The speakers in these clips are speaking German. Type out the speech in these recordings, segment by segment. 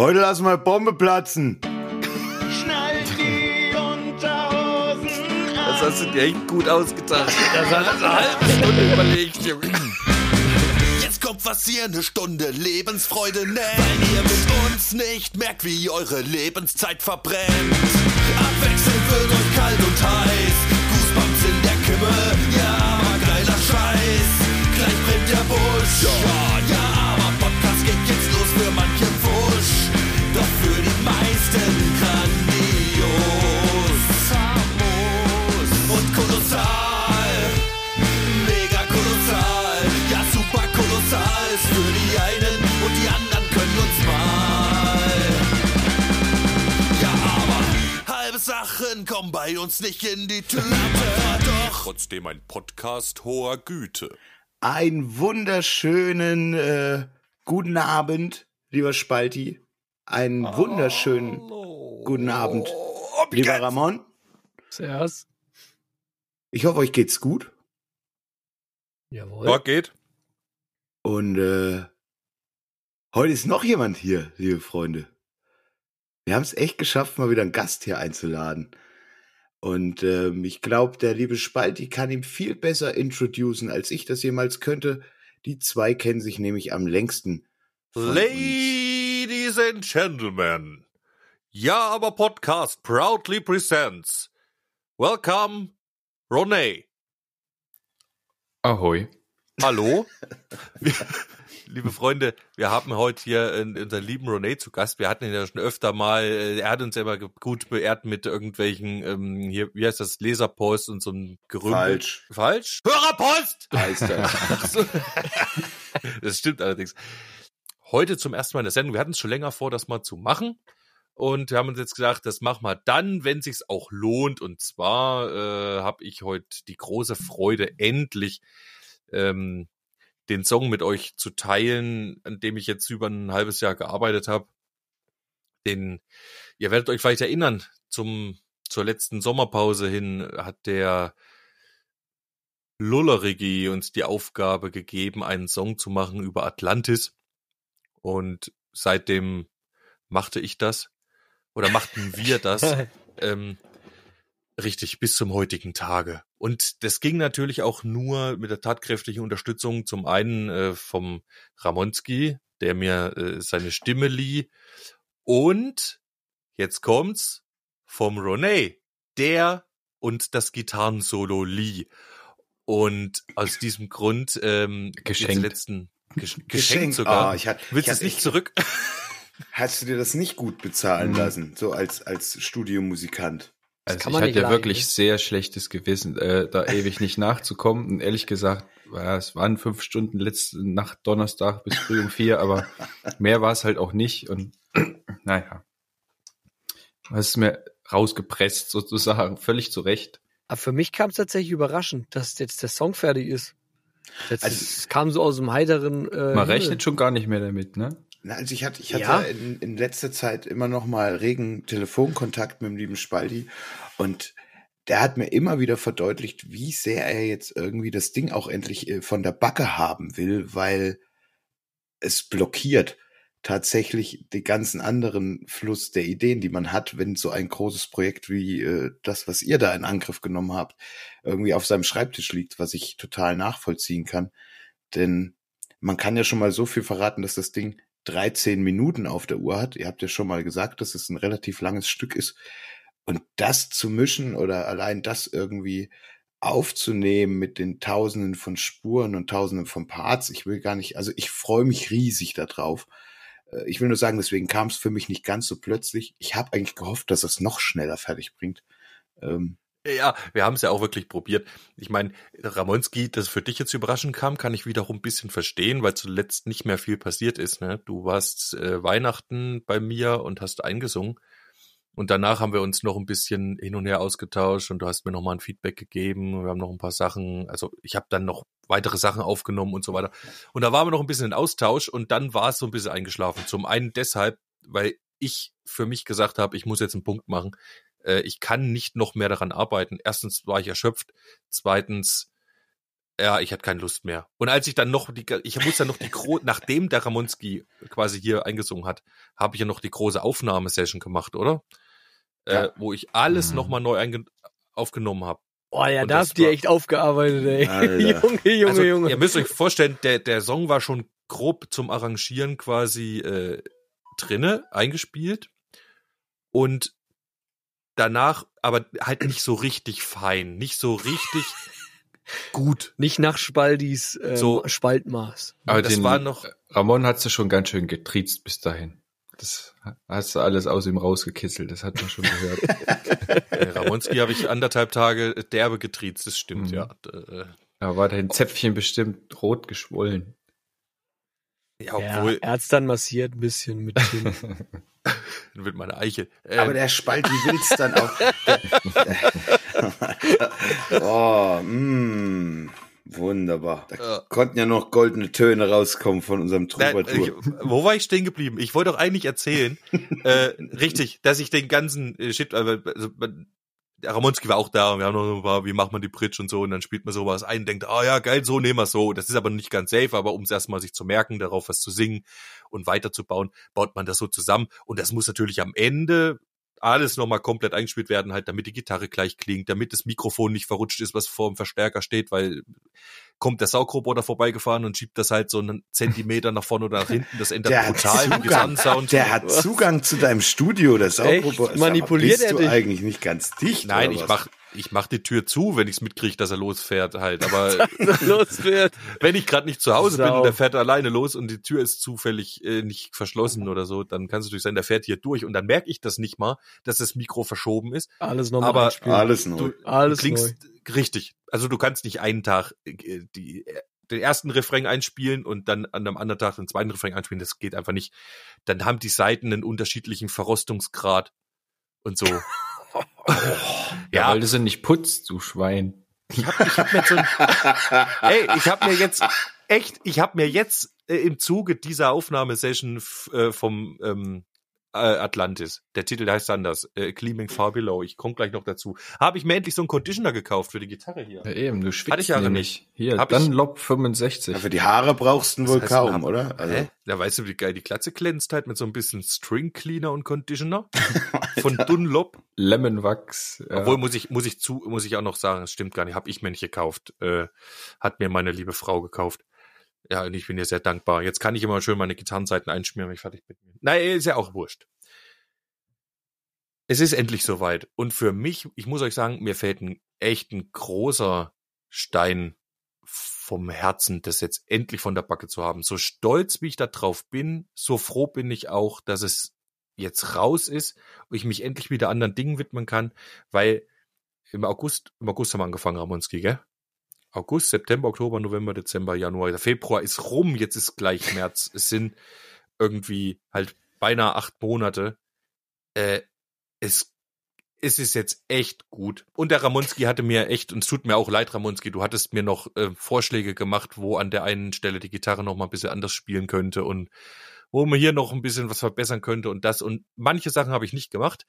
Heute lassen wir Bombe platzen. Schnallt die Unterhosen an. Das hast du dir echt gut ausgedacht. Das hat eine halbe Stunde überlegt, Junge. Jetzt kommt was ihr eine Stunde Lebensfreude nennt. Weil ihr mit uns nicht merkt, wie eure Lebenszeit verbrennt. Abwechselnd wird euch kalt und heiß. Goosebumps in der Kimme. Ja, aber geiler Scheiß. Gleich brennt der Busch. Ja, ja, Bei uns nicht in die Tüte. Doch trotzdem ein Podcast hoher Güte. Einen wunderschönen äh, guten Abend, lieber Spalti. Einen wunderschönen guten Abend, lieber Ramon. Servus. Ich hoffe, euch geht's gut. Jawohl. Ja, geht. Und äh, heute ist noch jemand hier, liebe Freunde. Wir haben es echt geschafft, mal wieder einen Gast hier einzuladen. Und ähm, ich glaube, der liebe Spalti kann ihm viel besser introducen, als ich das jemals könnte. Die zwei kennen sich nämlich am längsten. Ladies and Gentlemen, Ja, aber Podcast proudly presents. Welcome, Ronay. Ahoi. Hallo. Wir, liebe Freunde, wir haben heute hier unseren lieben Ronay zu Gast. Wir hatten ihn ja schon öfter mal, äh, er hat uns ja immer gut beehrt mit irgendwelchen, ähm, hier, wie heißt das, Leserpost und so ein Gerümpel. Falsch. Falsch? Hörerpost! Heißt das. Das stimmt allerdings. Heute zum ersten Mal in der Sendung. Wir hatten es schon länger vor, das mal zu machen. Und wir haben uns jetzt gedacht, das machen wir dann, wenn sich's auch lohnt. Und zwar äh, habe ich heute die große Freude, endlich ähm, den Song mit euch zu teilen, an dem ich jetzt über ein halbes Jahr gearbeitet habe. Den, ihr werdet euch vielleicht erinnern, zum, zur letzten Sommerpause hin hat der Lullerigi uns die Aufgabe gegeben, einen Song zu machen über Atlantis. Und seitdem machte ich das. Oder machten wir das. ähm, richtig, bis zum heutigen Tage. Und das ging natürlich auch nur mit der tatkräftigen Unterstützung zum einen äh, vom Ramonski, der mir äh, seine Stimme lieh. Und jetzt kommt's vom Ronay, der und das Gitarrensolo lieh. Und aus diesem Grund ähm, Geschenkt. letzten Gesch geschenkt, Geschenkt. sogar. Ah, ich hatte- Willst ich du es nicht echt- zurück? Hast du dir das nicht gut bezahlen Mhm. lassen, so als, als Studiomusikant? Also ich hatte ja leiden, wirklich ne? sehr schlechtes Gewissen, äh, da ewig nicht nachzukommen. Und ehrlich gesagt, ja, es waren fünf Stunden letzte Nacht Donnerstag bis früh um vier, aber mehr war es halt auch nicht. Und naja, hast es mir rausgepresst sozusagen, völlig zu Recht. Aber für mich kam es tatsächlich überraschend, dass jetzt der Song fertig ist. Jetzt, Also- es kam so aus dem heiteren. Äh, Man Himmel. rechnet schon gar nicht mehr damit, ne? Na, also ich hatte, ich hatte Ja. in, in letzter Zeit immer noch mal regen Telefonkontakt mit dem lieben Spaldi und der hat mir immer wieder verdeutlicht, wie sehr er jetzt irgendwie das Ding auch endlich äh, von der Backe haben will, weil es blockiert tatsächlich den ganzen anderen Fluss der Ideen, die man hat, wenn so ein großes Projekt wie äh, das, was ihr da in Angriff genommen habt, irgendwie auf seinem Schreibtisch liegt, was ich total nachvollziehen kann. Denn man kann ja schon mal so viel verraten, dass das Ding 13 Minuten auf der Uhr hat. Ihr habt ja schon mal gesagt, dass es ein relativ langes Stück ist. Und das zu mischen oder allein das irgendwie aufzunehmen mit den Tausenden von Spuren und Tausenden von Parts, ich will gar nicht, also ich freue mich riesig darauf. Äh, Ich will nur sagen, deswegen kam es für mich nicht ganz so plötzlich. Ich habe eigentlich gehofft, dass es noch schneller fertig bringt. Ähm, Ja, wir haben es ja auch wirklich probiert. Ich meine, Ramonski, das für dich jetzt überraschend kam, kann ich wiederum ein bisschen verstehen, weil zuletzt nicht mehr viel passiert ist. Ne? Du warst äh, Weihnachten bei mir und hast eingesungen. Und danach haben wir uns noch ein bisschen hin und her ausgetauscht und du hast mir noch mal ein Feedback gegeben. Wir haben noch ein paar Sachen, also ich habe dann noch weitere Sachen aufgenommen und so weiter. Und da waren wir noch ein bisschen in Austausch und dann war es so ein bisschen eingeschlafen. Zum einen deshalb, weil ich für mich gesagt habe, ich muss jetzt einen Punkt machen. Äh, ich kann nicht noch mehr daran arbeiten. Erstens war ich erschöpft. Zweitens ja, ich hatte keine Lust mehr. Und als ich dann noch die, ich muss dann noch die Gro nachdem der Ramonski quasi hier eingesungen hat, habe ich ja noch die große Aufnahmesession gemacht, oder? Ja. Äh, wo ich alles Mhm. nochmal neu aufgenommen habe. Oh ja, Und da dir war- echt aufgearbeitet, ey. Junge, Junge, also, Junge. Ihr müsst euch vorstellen, der, der Song war schon grob zum Arrangieren quasi äh, drinne, eingespielt. Und danach aber halt nicht so richtig fein, nicht so richtig gut. Nicht nach Spaldis ähm, So. Spaltmaß. Aber das den war noch- Ramon hat du schon ganz schön getriezt bis dahin. Das hast du alles aus ihm rausgekitzelt, das hat man schon gehört. Äh, Ramonski habe ich anderthalb Tage derbe getriezt, das stimmt, Mhm. ja. Äh, Da war dein Zäpfchen bestimmt rot geschwollen. Ja, Ja, obwohl, er hat's dann massiert ein bisschen mit Kinn. mit meiner Eiche. Ähm, Aber der Spalti will's dann auch. oh, mm, wunderbar. Da Ja. konnten ja noch goldene Töne rauskommen von unserem Troubadour. ich, wo war ich stehen geblieben? Ich wollte doch eigentlich erzählen, äh, richtig, dass ich den ganzen äh, Shit, also, also man- der Ramonski war auch da und wir haben noch ein paar, wie macht man die Bridge und so und dann spielt man sowas ein, denkt, ah ja, geil, so nehmen wir so. Das ist aber nicht ganz safe, aber um es erstmal sich zu merken, darauf was zu singen und weiterzubauen, baut man das so zusammen und das muss natürlich am Ende alles nochmal komplett eingespielt werden, halt, damit die Gitarre gleich klingt, damit das Mikrofon nicht verrutscht ist, was vor dem Verstärker steht, weil kommt der Saugroboter vorbeigefahren und schiebt das halt so einen Zentimeter nach vorne oder nach hinten, das ändert Der brutal den. Gesamtsound. Der hat Zugang zu deinem Studio, das Echt? Saugroboter. Manipuliert er dich? eigentlich nicht ganz dicht? Nein, ich was? mach, ich mach die Tür zu, wenn ich's mitkriege, dass er losfährt halt. Aber Los wird. wenn ich gerade nicht zu Hause bin Sau. und der fährt alleine los und die Tür ist zufällig äh, nicht verschlossen oder so, dann kann es natürlich sein, der fährt hier durch und dann merke ich das nicht mal, dass das Mikro verschoben ist. Alles nochmal Aber-. Alles neu. Du, Alles du klingst richtig. Also du kannst nicht einen Tag äh, die, den ersten Refrain einspielen und dann an einem anderen Tag den zweiten Refrain einspielen. Das geht einfach nicht. Dann haben die Seiten einen unterschiedlichen Verrostungsgrad und so. Ja, ja, weil du sie nicht putzt, du Schwein. ich hab, ich hab mir so ein, ey, ich hab mir jetzt echt, ich hab mir jetzt äh, im Zuge dieser Aufnahmesession äh, vom ähm, äh, Atlantis, der Titel heißt anders, äh, Gleaming Far Below, ich komme gleich noch dazu, habe ich mir endlich so einen Conditioner gekauft für die Gitarre hier. Ja, eben, du schwitzt Hatte ich ja nämlich. Hier, Hab ich- Dunlop 65. Ja, für die Haare brauchst du wohl kaum, denn, oder? Also, Hä? Da weißt du, wie geil die Glatze glänzt halt mit so ein bisschen String Cleaner und Conditioner von Dunlop. Lemonwachs. Ja. Obwohl muss ich muss ich zu muss ich auch noch sagen, es stimmt gar nicht, habe ich mir nicht gekauft, äh, hat mir meine liebe Frau gekauft. Ja, und ich bin ihr sehr dankbar. Jetzt kann ich immer schön meine Gitarrenseiten einschmieren, wenn ich fertig bin. Nein, ist ja auch wurscht. Es ist endlich soweit. Und für mich, ich muss euch sagen, mir fällt ein echt ein großer Stein vom Herzen, das jetzt endlich von der Backe zu haben. So stolz, wie ich da drauf bin, so froh bin ich auch, dass es jetzt raus ist und ich mich endlich wieder anderen Dingen widmen kann, weil im August, im August haben wir angefangen, Ramonski, gell? August, September, Oktober, November, Dezember, Januar, Februar ist rum, jetzt ist gleich März. Es sind irgendwie halt beinahe acht Monate. Äh, es, es ist jetzt echt gut. Und der Ramonski hatte mir echt, und es tut mir auch leid, Ramonski, du hattest mir noch äh, Vorschläge gemacht, wo an der einen Stelle die Gitarre noch mal ein bisschen anders spielen könnte und wo man hier noch ein bisschen was verbessern könnte und das. Und manche Sachen habe ich nicht gemacht.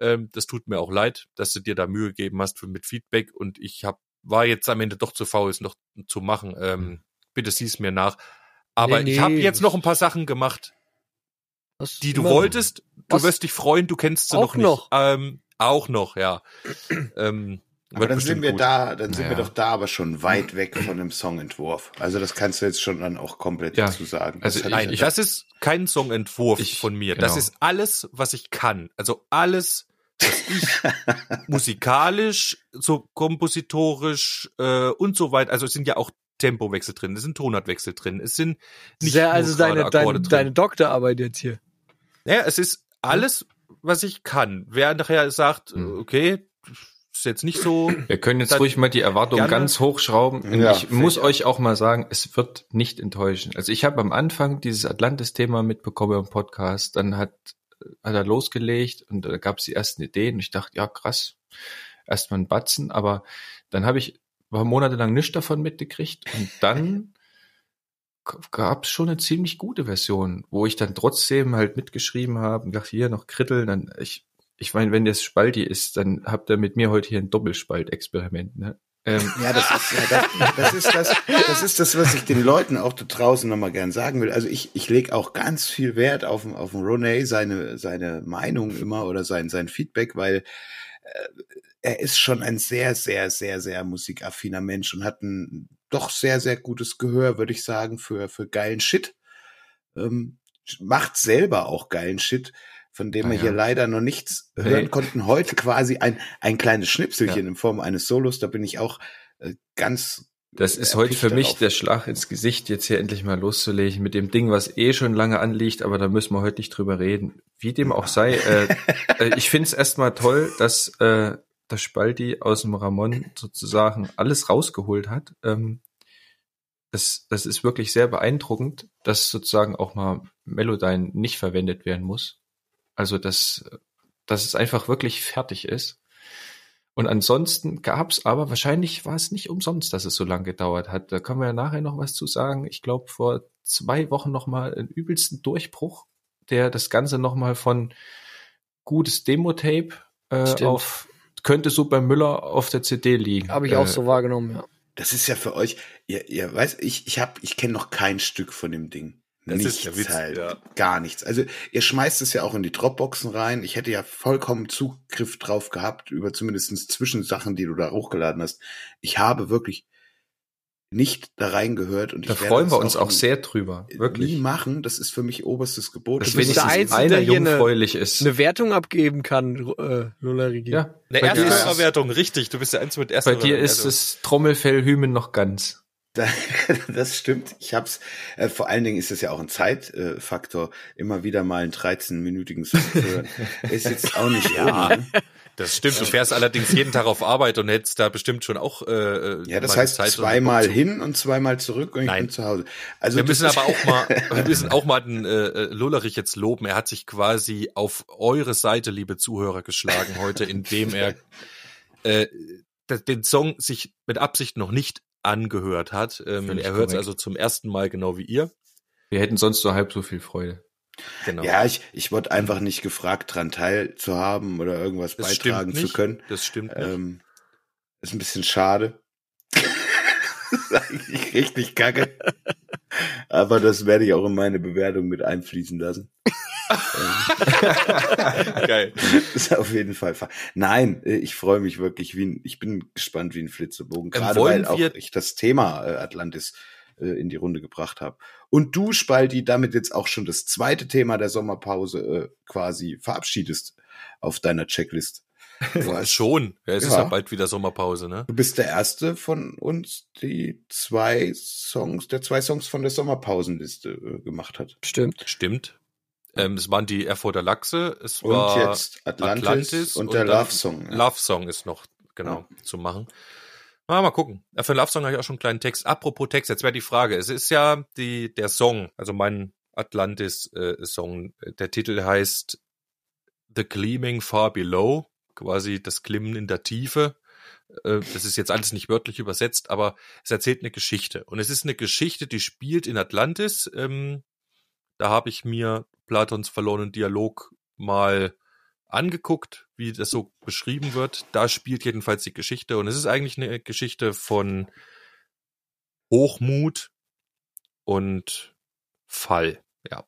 Ähm, das tut mir auch leid, dass du dir da Mühe gegeben hast für, mit Feedback und ich hab, war jetzt am Ende doch zu faul, es noch zu machen. Ähm, bitte sieh's mir nach. Aber Nee, ich habe nee. jetzt noch ein paar Sachen gemacht, Was die du wolltest. Du Was? wirst dich freuen, du kennst sie Auch noch nicht. noch? Ähm, auch noch, ja. ähm, aber dann sind wir gut. da, dann sind wir Naja. doch da aber schon weit weg von dem Songentwurf. Also das kannst du jetzt schon dann auch komplett Ja. dazu sagen. Also Das hat- Nein, ich- das ist kein Songentwurf Ich- von mir. Das genau. ist alles, was ich kann. Also alles, was ich musikalisch, so kompositorisch äh, und so weiter. Also es sind ja auch Tempowechsel drin, es sind Tonartwechsel drin, es sind ja nur also deine, deine, drin. deine Doktorarbeit jetzt hier. Ja, es ist alles, was ich kann. Wer nachher sagt, Mhm. okay, ist jetzt nicht so, Wir können jetzt ruhig mal die Erwartungen gerne. ganz hochschrauben. Und Ja, ich muss euch auch mal sagen, es wird nicht enttäuschen. Also ich habe am Anfang dieses Atlantis-Thema mitbekommen im Podcast, dann hat, hat er losgelegt und da gab es die ersten Ideen. Und ich dachte, ja krass, erstmal ein Batzen, aber dann habe ich war monatelang nichts davon mitgekriegt. Und dann gab es schon eine ziemlich gute Version, wo ich dann trotzdem halt mitgeschrieben habe und dachte, hier noch kritteln, dann ich ich meine, wenn das Spalti ist, dann habt ihr mit mir heute hier ein Doppelspalt-Experiment, ne? Ähm, Ja, das ist, ja, das, das ist das, das ist das, was ich den Leuten auch da draußen nochmal gern sagen will. Also ich, ich lege auch ganz viel Wert auf, auf Ronay, seine, seine Meinung immer oder sein, sein Feedback, weil äh, er ist schon ein sehr, sehr, sehr, sehr musikaffiner Mensch und hat ein doch sehr, sehr gutes Gehör, würde ich sagen, für, für geilen Shit. Ähm, macht selber auch geilen Shit, von dem Ah, wir ja. hier leider noch nichts hören konnten. Heute quasi ein, ein kleines Schnipselchen Ja. in Form eines Solos. Da bin ich auch äh, ganz Das ist heute für mich darauf. der Schlag ins Gesicht, jetzt hier endlich mal loszulegen mit dem Ding, was eh schon lange anliegt, aber da müssen wir heute nicht drüber reden. Wie dem auch sei, äh, äh, ich finde es erstmal toll, dass äh, der Spalti aus dem Ramon sozusagen alles rausgeholt hat. Ähm, das, das ist wirklich sehr beeindruckend, dass sozusagen auch mal Melodyne nicht verwendet werden muss. Also dass, dass es einfach wirklich fertig ist. Und ansonsten gab's aber, wahrscheinlich war es nicht umsonst, dass es so lange gedauert hat. Da können wir ja nachher noch was zu sagen. Ich glaube, vor zwei Wochen noch mal einen übelsten Durchbruch, der das Ganze noch mal von gutes Demo-Tape äh, auf könnte so bei Müller auf der CD liegen. Habe ich auch Äh, so wahrgenommen, ja. Das ist ja für euch, ihr, ihr weißt, ich, ich hab, ich kenne noch kein Stück von dem Ding. Das ist nichts der Witz, halt, ja. gar nichts. Also ihr schmeißt es ja auch in die Dropboxen rein. Ich hätte ja vollkommen Zugriff drauf gehabt über zumindest Zwischensachen, die du da hochgeladen hast. Ich habe wirklich nicht da reingehört und Da freuen wir uns auch nie- sehr drüber. nie Wirklich. machen. Das ist für mich oberstes Gebot. Das ist ich der es Einzige, einer der hier eine- jungfräulich ist. Eine Wertung abgeben kann, äh, Lullerigi. ja. Eine Bei dir, erste ist, Wertung, richtig. Du bist der Einzige mit erster bei dir Wertung. ist Also, das Trommelfellhymen noch ganz. Da- Das stimmt. Ich hab's. Äh, vor allen Dingen ist es ja auch ein Zeitfaktor, immer wieder mal einen 13-minütigen Song zu hören. Ist jetzt auch nicht Ja. ohne, ne? Das stimmt. Du fährst allerdings jeden Tag auf Arbeit und hättest da bestimmt schon auch. Äh, Ja, das heißt Zeit, zweimal hin und zweimal zurück und ich Nein. bin zu Hause. Also Wir müssen aber auch mal, wir müssen auch mal den äh, äh, Lullerich jetzt loben. Er hat sich quasi auf eure Seite, liebe Zuhörer, geschlagen heute, indem er äh, den Song sich mit Absicht noch nicht angehört hat. Ähm, er hört es also zum ersten Mal genau wie ihr. Wir hätten sonst so halb so viel Freude. Genau. Ja, ich, ich wurde einfach nicht gefragt, dran teilzuhaben oder irgendwas das beitragen zu können. Das stimmt nicht. Ähm, ist ein bisschen schade. das ist eigentlich richtig kacke. Aber das werde ich auch in meine Bewertung mit einfließen lassen. Geil. ist auf jeden Fall. fa- Nein, äh, ich freue mich wirklich wie ein, ich bin gespannt wie ein Flitzebogen. Ähm, Gerade weil auch ich das Thema äh, Atlantis äh, in die Runde gebracht habe. Und du, Spalti, damit jetzt auch schon das zweite Thema der Sommerpause quasi verabschiedest auf deiner Checklist. Hast, Schon. Ja, es ist Ja. ja bald wieder Sommerpause, ne? du bist der erste von uns, die zwei Songs, der zwei Songs von der Sommerpausenliste äh, gemacht hat. Stimmt. Stimmt. Ähm, es waren die Erfurter Lachse, es Und war jetzt Atlantis, und, der dann Love Song. ja. Love Song ist noch genau zu machen. Ah, mal gucken. Ja, Für Love Song habe ich auch schon einen kleinen Text. Apropos Text, jetzt wäre die Frage. Es ist ja die der Song, also mein Atlantis äh, Song. Der Titel heißt The Gleaming Far Below, quasi das Glimmen in der Tiefe. Äh, Das ist jetzt alles nicht wörtlich übersetzt, aber es erzählt eine Geschichte. Und es ist eine Geschichte, die spielt in Atlantis. Ähm, da habe ich mir Platons verlorenen Dialog mal angeguckt, wie das so beschrieben wird. Da spielt jedenfalls die Geschichte. Und es ist eigentlich eine Geschichte von Hochmut und Fall. Ja.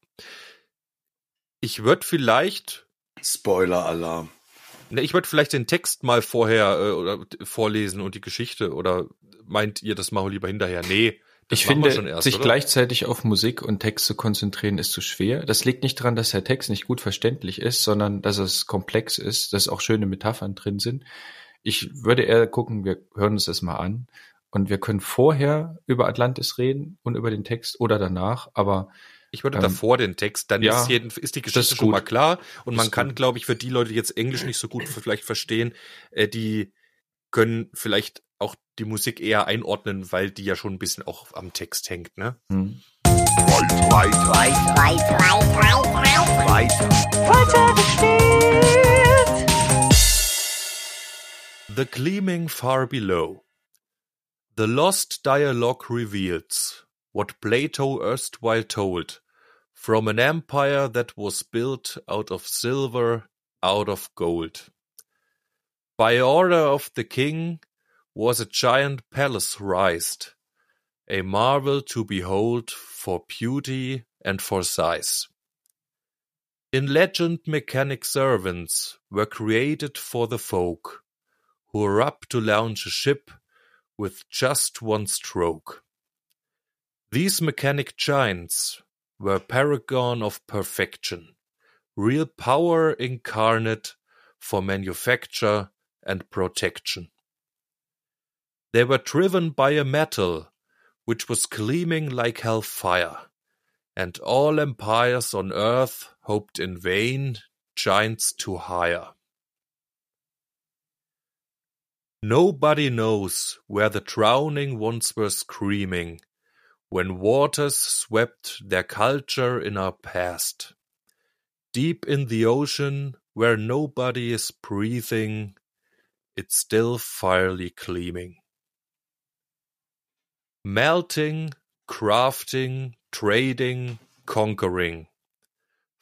Ich würde vielleicht, Spoiler-Alarm. Ich würde vielleicht den Text mal vorher äh, oder vorlesen und die Geschichte. Oder meint ihr das mal lieber hinterher? Nee. Das ich machen wir finde, schon erst, sich oder? gleichzeitig auf Musik und Text zu konzentrieren, ist zu schwer. Das liegt nicht daran, dass der Text nicht gut verständlich ist, sondern dass es komplex ist, dass auch schöne Metaphern drin sind. Ich würde eher gucken, wir hören uns das mal an und wir können vorher über Atlantis reden und über den Text oder danach, aber Ich würde Ähm, davor den Text, dann ja, ist, jeden, ist die Geschichte ist schon mal klar. Und Das man kann, glaube ich, für die Leute, die jetzt Englisch nicht so gut vielleicht verstehen, äh, die können vielleicht auch die Musik eher einordnen, weil die ja schon ein bisschen auch am Text hängt, ne? hm. The Gleaming Far Below. The lost dialogue reveals what Plato erstwhile told from an empire that was built out of silver, out of gold. By order of the king, was a giant palace raised, a marvel to behold for beauty and for size. In legend mechanic servants were created for the folk, who were up to launch a ship with just one stroke. These mechanic giants were paragon of perfection, real power incarnate for manufacture and protection. They were driven by a metal which was gleaming like hellfire, and all empires on earth hoped in vain giants to hire. Nobody knows where the drowning once were screaming when waters swept their culture in our past. Deep in the ocean where nobody is breathing, it's still fierily gleaming. Melting, crafting, trading, conquering.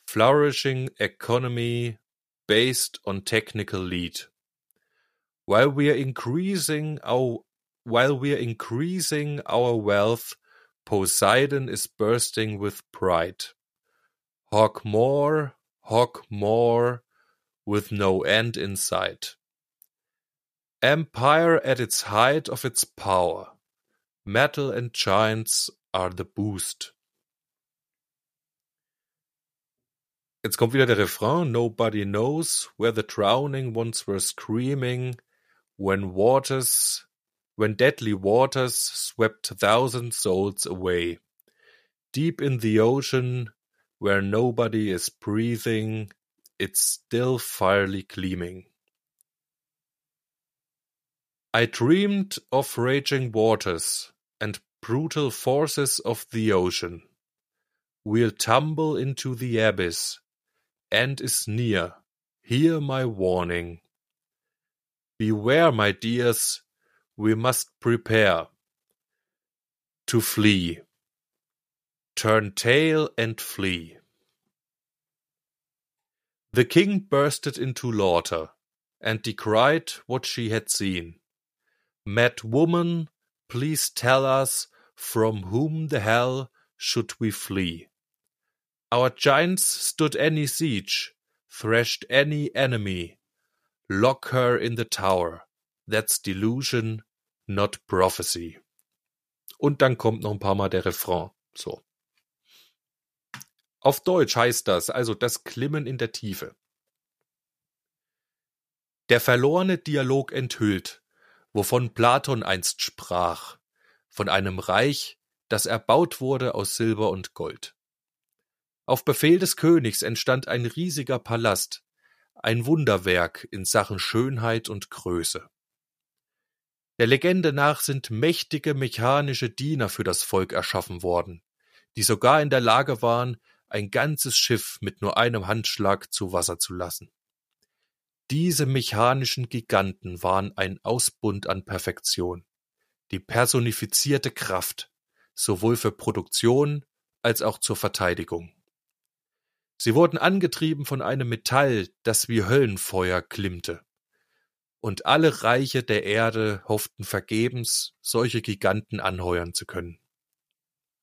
Flourishing economy based on technical lead. While we are increasing our while we are increasing our wealth, Poseidon is bursting with pride. Hawk more, hawk more, with no end in sight. Empire at its height of its power. Metal and giants are the boost. Jetzt kommt wieder der Refrain. Nobody knows where the drowning ones were screaming when waters, when deadly waters swept thousand souls away. Deep in the ocean, where nobody is breathing, it's still fierily gleaming. I dreamed of raging waters and brutal forces of the ocean. We'll tumble into the abyss end is near, hear my warning. Beware, my dears, we must prepare to flee. Turn tail and flee. The king bursted into laughter and decried what she had seen. Mad woman, please tell us from whom the hell should we flee? Our giants stood any siege, thrashed any enemy. Lock her in the tower. That's delusion, not prophecy. Und dann kommt noch ein paar Mal der Refrain. So. Auf Deutsch heißt das also das Klimmen in der Tiefe. Der verlorene Dialog enthüllt, wovon Platon einst sprach, von einem Reich, das erbaut wurde aus Silber und Gold. Auf Befehl des Königs entstand ein riesiger Palast, ein Wunderwerk in Sachen Schönheit und Größe. Der Legende nach sind mächtige mechanische Diener für das Volk erschaffen worden, die sogar in der Lage waren, ein ganzes Schiff mit nur einem Handschlag zu Wasser zu lassen. Diese mechanischen Giganten waren ein Ausbund an Perfektion, die personifizierte Kraft, sowohl für Produktion als auch zur Verteidigung. Sie wurden angetrieben von einem Metall, das wie Höllenfeuer glimmte. Und alle Reiche der Erde hofften vergebens, solche Giganten anheuern zu können.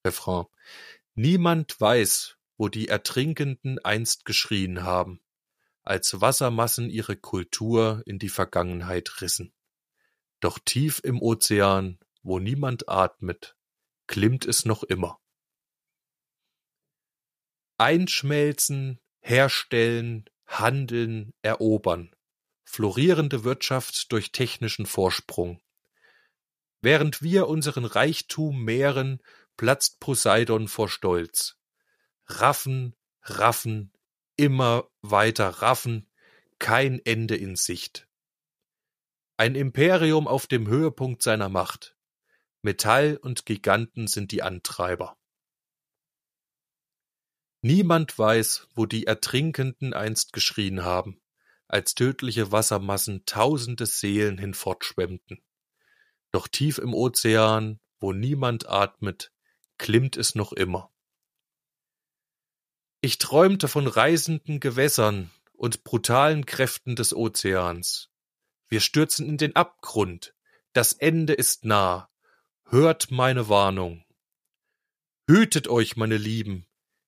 Refrain. Niemand weiß, wo die Ertrinkenden einst geschrien haben, als Wassermassen ihre Kultur in die Vergangenheit rissen. Doch tief im Ozean, wo niemand atmet, glimmt es noch immer. Einschmelzen, herstellen, handeln, erobern. Florierende Wirtschaft durch technischen Vorsprung. Während wir unseren Reichtum mehren, platzt Poseidon vor Stolz. Raffen, raffen, immer weiter raffen, kein Ende in Sicht. Ein Imperium auf dem Höhepunkt seiner Macht. Metall und Giganten sind die Antreiber. Niemand weiß, wo die Ertrinkenden einst geschrien haben, als tödliche Wassermassen tausende Seelen hinfortschwemmten. Doch tief im Ozean, wo niemand atmet, klimmt es noch immer. Ich träumte von reisenden Gewässern und brutalen Kräften des Ozeans. Wir stürzen in den Abgrund, Das Ende ist nah. Hört meine Warnung. Hütet euch, meine Lieben.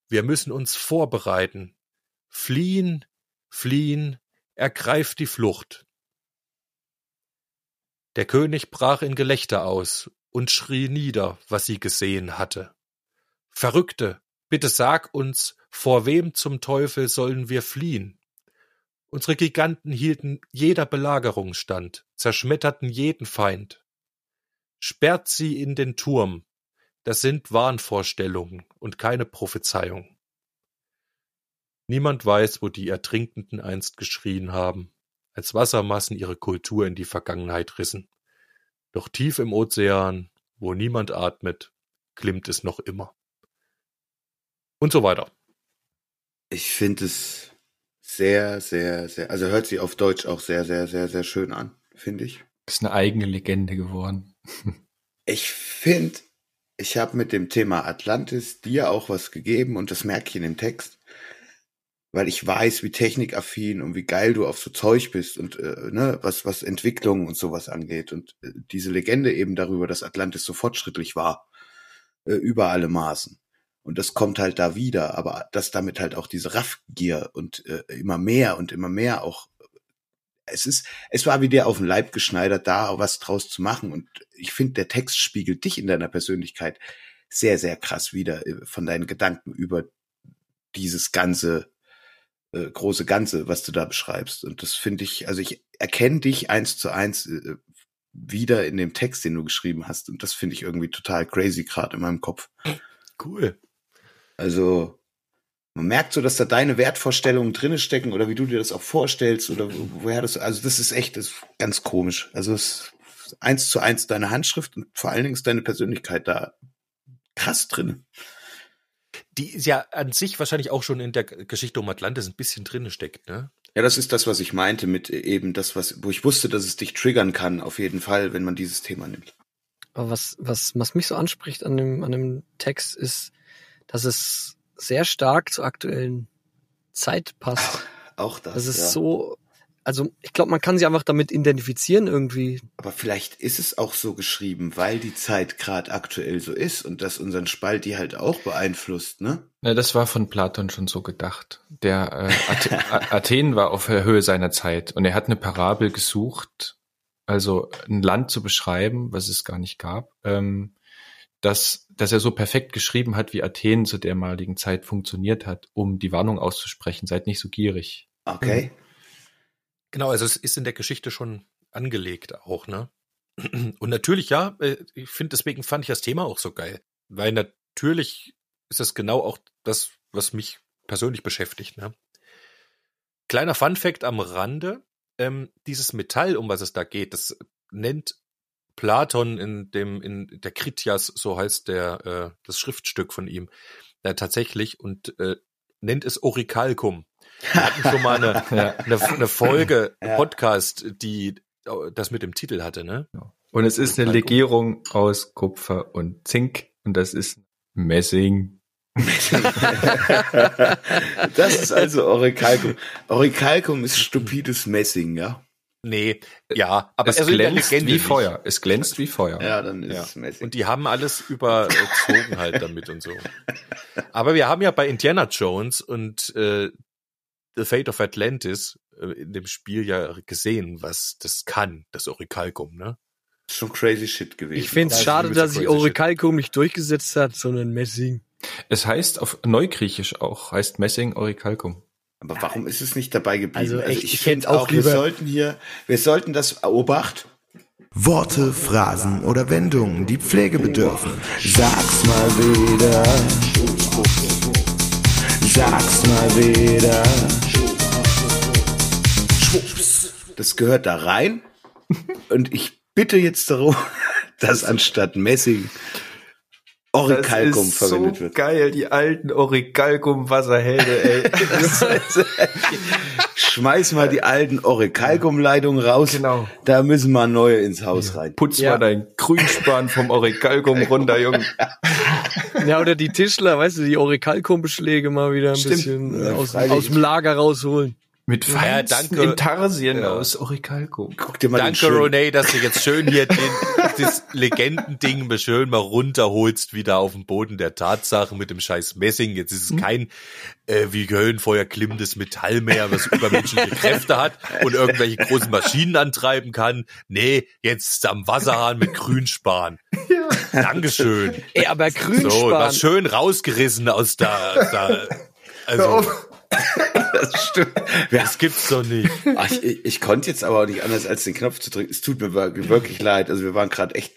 Wir müssen uns vorbereiten. Fliehen, fliehen, ergreift die Flucht. Der König brach in Gelächter aus und schrie nieder, was sie gesehen hatte. Verrückte, bitte sag uns, vor wem zum Teufel sollen wir fliehen? Unsere Giganten hielten jeder Belagerung stand, zerschmetterten jeden Feind. Sperrt sie in den Turm, das sind Wahnvorstellungen und keine Prophezeiung. Niemand weiß, wo die Ertrinkenden einst geschrien haben, als Wassermassen ihre Kultur in die Vergangenheit rissen. Doch tief im Ozean, wo niemand atmet, glimmt es noch immer. Und so weiter. Ich finde es sehr, sehr, sehr, also hört sich auf Deutsch auch sehr, sehr, sehr, sehr schön an, finde ich. Ist eine eigene Legende geworden. Ich finde, ich habe mit dem Thema Atlantis dir auch was gegeben und das merke ich in dem Text, weil ich weiß, wie technikaffin und wie geil du auf so Zeug bist und äh, ne, was was Entwicklung und sowas angeht und äh, diese Legende eben darüber, dass Atlantis so fortschrittlich war äh, über alle Maßen. Und das kommt halt da wieder, aber dass damit halt auch diese Raffgier und äh, immer mehr und immer mehr auch es ist, es war wie der auf den Leib geschneidert, da was draus zu machen. Und ich finde, der Text spiegelt dich in deiner Persönlichkeit sehr, sehr krass wieder äh, von deinen Gedanken über dieses ganze äh, große Ganze, was du da beschreibst. Und das finde ich, also ich erkenne dich eins zu eins äh, wieder in dem Text, den du geschrieben hast. Und das finde ich irgendwie total crazy gerade in meinem Kopf. Cool. Also man merkt so, dass da deine Wertvorstellungen drinne stecken oder wie du dir das auch vorstellst oder wo- woher das, also das ist echt, das ist ganz komisch. Also es ist eins zu eins deine Handschrift und vor allen Dingen ist deine Persönlichkeit da krass drin. Die ja an sich wahrscheinlich auch schon in der Geschichte um Atlantis ein bisschen drin steckt, ne? Ja, das ist das, was ich meinte mit eben das, was, wo ich wusste, dass es dich triggern kann, auf jeden Fall, wenn man dieses Thema nimmt. Aber was, was, was mich so anspricht an dem, an dem Text ist, dass es sehr stark zur aktuellen Zeit passt. Auch das. Das ist ja. so, also ich glaube, man kann sich einfach damit identifizieren irgendwie. Aber vielleicht ist es auch so geschrieben, weil die Zeit gerade aktuell so ist und das unseren Spalt die halt auch beeinflusst, ne? Ja, das war von Platon schon so gedacht. Der äh, Athe A- Athen war auf der Höhe seiner Zeit und er hat eine Parabel gesucht, also ein Land zu beschreiben, was es gar nicht gab, ähm, dass, dass er so perfekt geschrieben hat, wie Athen zu dermaligen Zeit funktioniert hat, um die Warnung auszusprechen, seid nicht so gierig. Okay. Genau, also es ist in der Geschichte schon angelegt auch, ne? Und natürlich, ja, äh, ich finde, deswegen fand ich das Thema auch so geil. Weil natürlich ist das genau auch das, was mich persönlich beschäftigt, ne? Kleiner Fun-Fact am Rande, ähm, dieses Metall, um was es da geht, das nennt Platon in dem, in der Kritias, so heißt der, äh, das Schriftstück von ihm, äh, tatsächlich und äh, nennt es Orichalcum. Wir hatten schon mal eine, eine, eine Folge, Ja. Podcast, die äh, das mit dem Titel hatte, ne? Und es ist eine Legierung aus Kupfer und Zink und das ist Messing. das ist also Orichalcum. Orichalcum ist stupides Messing, ja? Nee, ja, aber es also glänzt wie nicht. Feuer. Es glänzt wie Feuer. Ja, dann ist Ja. es Messing. Und die haben alles überzogen halt damit und so. Aber wir haben ja bei Indiana Jones und äh, The Fate of Atlantis äh, in dem Spiel ja gesehen, was das kann, das Orichalcum, ne? ist schon crazy shit gewesen. Ich finde es schade, dass sich. Orichalcum nicht durchgesetzt hat, sondern Messing. Es heißt auf Neugriechisch auch, heißt Messing Orichalcum. Aber warum ist es nicht dabei geblieben? Also echt, ich finde hätte auch wir lieber- sollten hier, wir sollten das Obacht. Worte, Phrasen oder Wendungen, die Pflege bedürfen. Sag's mal wieder. Sag's mal wieder. Das gehört da rein. Und ich bitte jetzt darum, dass anstatt Messing Orichalcum verwendet wird. geil, die alten Orichalcum Wasserhelde, ey. Schmeiß mal die alten Orichalcum-Leitungen raus. Genau. Da müssen mal neue ins Haus rein. Putz Ja. mal dein Grünspan vom Orichalcum runter, Junge. Ja, oder die Tischler, weißt du, die Orichalcum-Beschläge mal wieder ein Stimmt. bisschen äh, Ja, aus, aus dem Lager rausholen. Mit Ja, feinsten danke. Intarsien Ja. aus Orichalco. Guck dir mal Danke, Ronay, dass du jetzt schön hier den, das Legendending mal schön mal runterholst, wieder auf den Boden der Tatsachen mit dem scheiß Messing. Jetzt ist es kein äh, wie Höhenfeuer klimmendes Metall mehr, was übermenschliche Kräfte hat und irgendwelche großen Maschinen antreiben kann. Nee, jetzt am Wasserhahn mit Grünspan. Dankeschön. Ey, aber So, Grünspan. was schön rausgerissen aus der, der also, Das stimmt. Das gibt's doch nicht. Ach, ich, ich, ich konnte jetzt aber auch nicht anders, als den Knopf zu drücken. Es tut mir wir- wirklich leid. Also wir waren gerade echt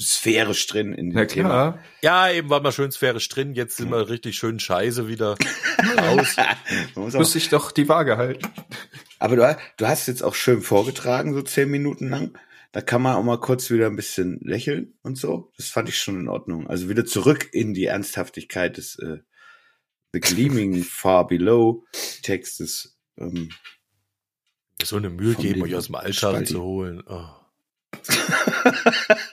sphärisch drin in dem Na Thema. Ja, eben war mal schön sphärisch drin, jetzt sind wir richtig schön scheiße wieder raus. Muss ich doch die Waage halten. aber du, du hast jetzt auch schön vorgetragen, so zehn Minuten lang. Da kann man auch mal kurz wieder ein bisschen lächeln und so. Das fand ich schon in Ordnung. Also wieder zurück in die Ernsthaftigkeit des äh, The Gleaming Far Below Textes. Ähm, So eine Mühe geben, euch aus dem Spalti. zu holen. Oh.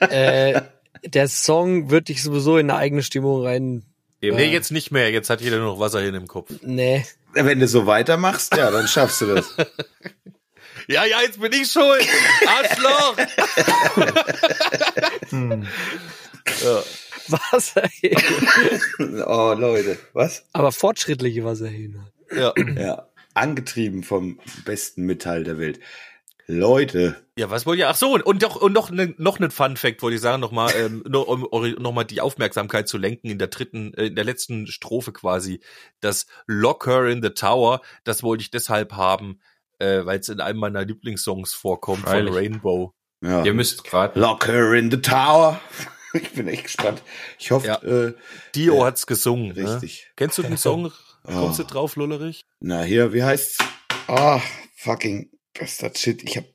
äh, der Song wird dich sowieso in eine eigene Stimmung rein. Nee, jetzt nicht mehr. Jetzt hat jeder nur noch Wasser hin im Kopf. Nee. wenn du so weitermachst, ja, dann schaffst du das. Ja, ja, jetzt bin ich schuld. Arschloch. Wasserhähne. oh, Leute. Was? Aber fortschrittliche Wasserhähne. Ja. Ja, angetrieben vom besten Metall der Welt. Leute, ja, was wollt ihr? Ach so, und doch, und noch ne, noch ein Fun Fact wollte ich sagen, noch mal, ähm, nur, um eure- noch mal die Aufmerksamkeit zu lenken in der dritten, äh, in der letzten Strophe quasi. Das Lock Her in the Tower, das wollte ich deshalb haben, äh, weil es in einem meiner Lieblingssongs vorkommt Freilich. von Rainbow. ja. Ihr müsst gerade. Lock her in the tower. Ich bin echt gespannt. Ich hoffe, Ja. äh, Dio Ja, hat's gesungen. richtig. Ne? Kennst du den Song? Kommst du Oh. drauf, Lullerich? Na, hier, wie heißt's? Ah, fucking bastard shit. Ich habe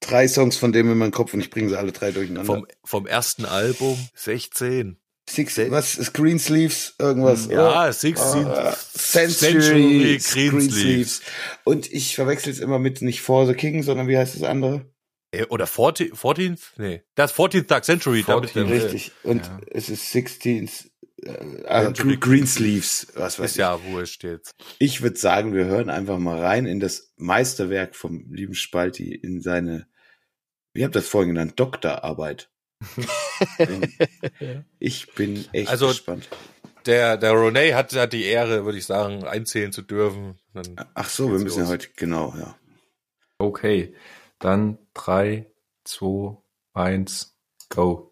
drei Songs von dem in meinem Kopf und ich bringe sie alle drei durcheinander. Vom, vom ersten Album 16. Six, was ist Greensleeves? Irgendwas? Ja, Oh. 16. Ah, Century, Greensleeves. Greensleeves. Und ich verwechsel es immer mit nicht For the King, sondern wie heißt das andere? Äh, Oder 14, 14th? Nee. Das 14th Dark Century. damit- 14th. äh, Richtig. Und Ja. es ist 16. Äh, Century Greensleeves, was weiß Ist ich. ja wurscht jetzt. Ich würde sagen, wir hören einfach mal rein in das Meisterwerk vom lieben Spalti, in seine, wie habt ihr das vorhin genannt, Doktorarbeit. Ich bin echt Also- gespannt. Der, der Ronay hat, hat die Ehre, würde ich sagen, einzählen zu dürfen. Dann, Ach so, wir müssen ja los. heute, genau, ja. Okay. Dann drei, zwei, eins, go.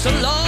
so long.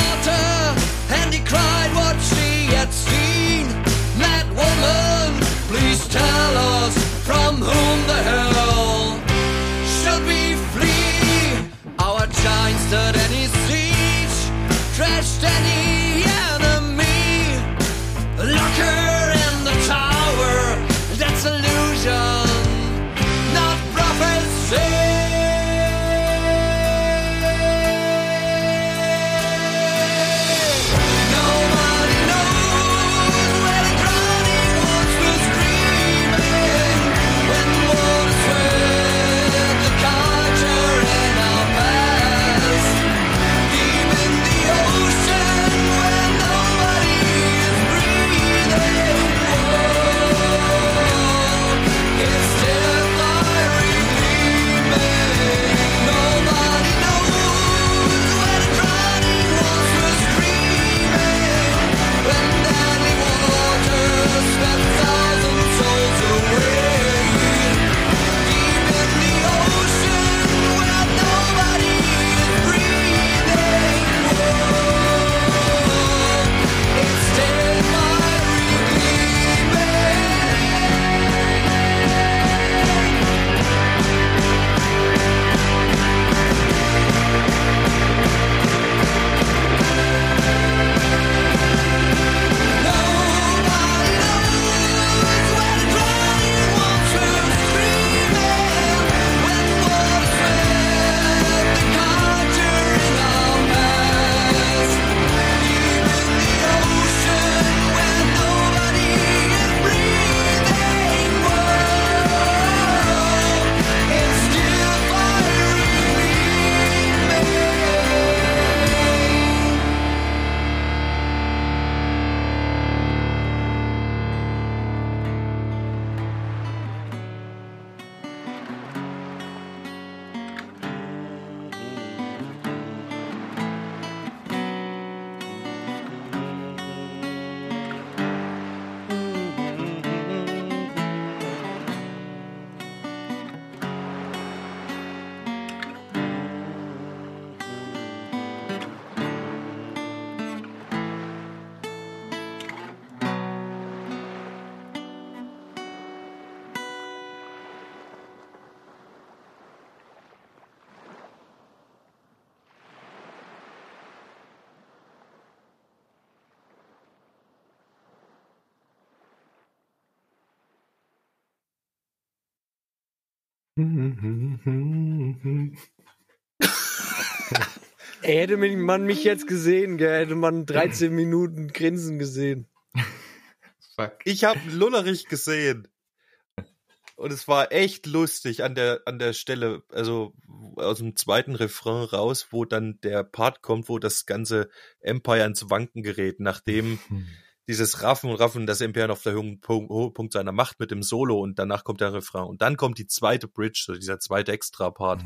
Hätte man mich jetzt gesehen, gell, hätte man 13 Minuten Grinsen gesehen. Fuck. Ich habe Lullerich gesehen. Und es war echt lustig an der, an der Stelle, also aus dem zweiten Refrain raus, wo dann der Part kommt, wo das ganze Empire ins Wanken gerät, nachdem dieses Raffen und Raffen, das Imperium auf der Höhe- Höhepunkt seiner Macht mit dem Solo und danach kommt der Refrain. Und dann kommt die zweite Bridge, so dieser zweite Extra-Part,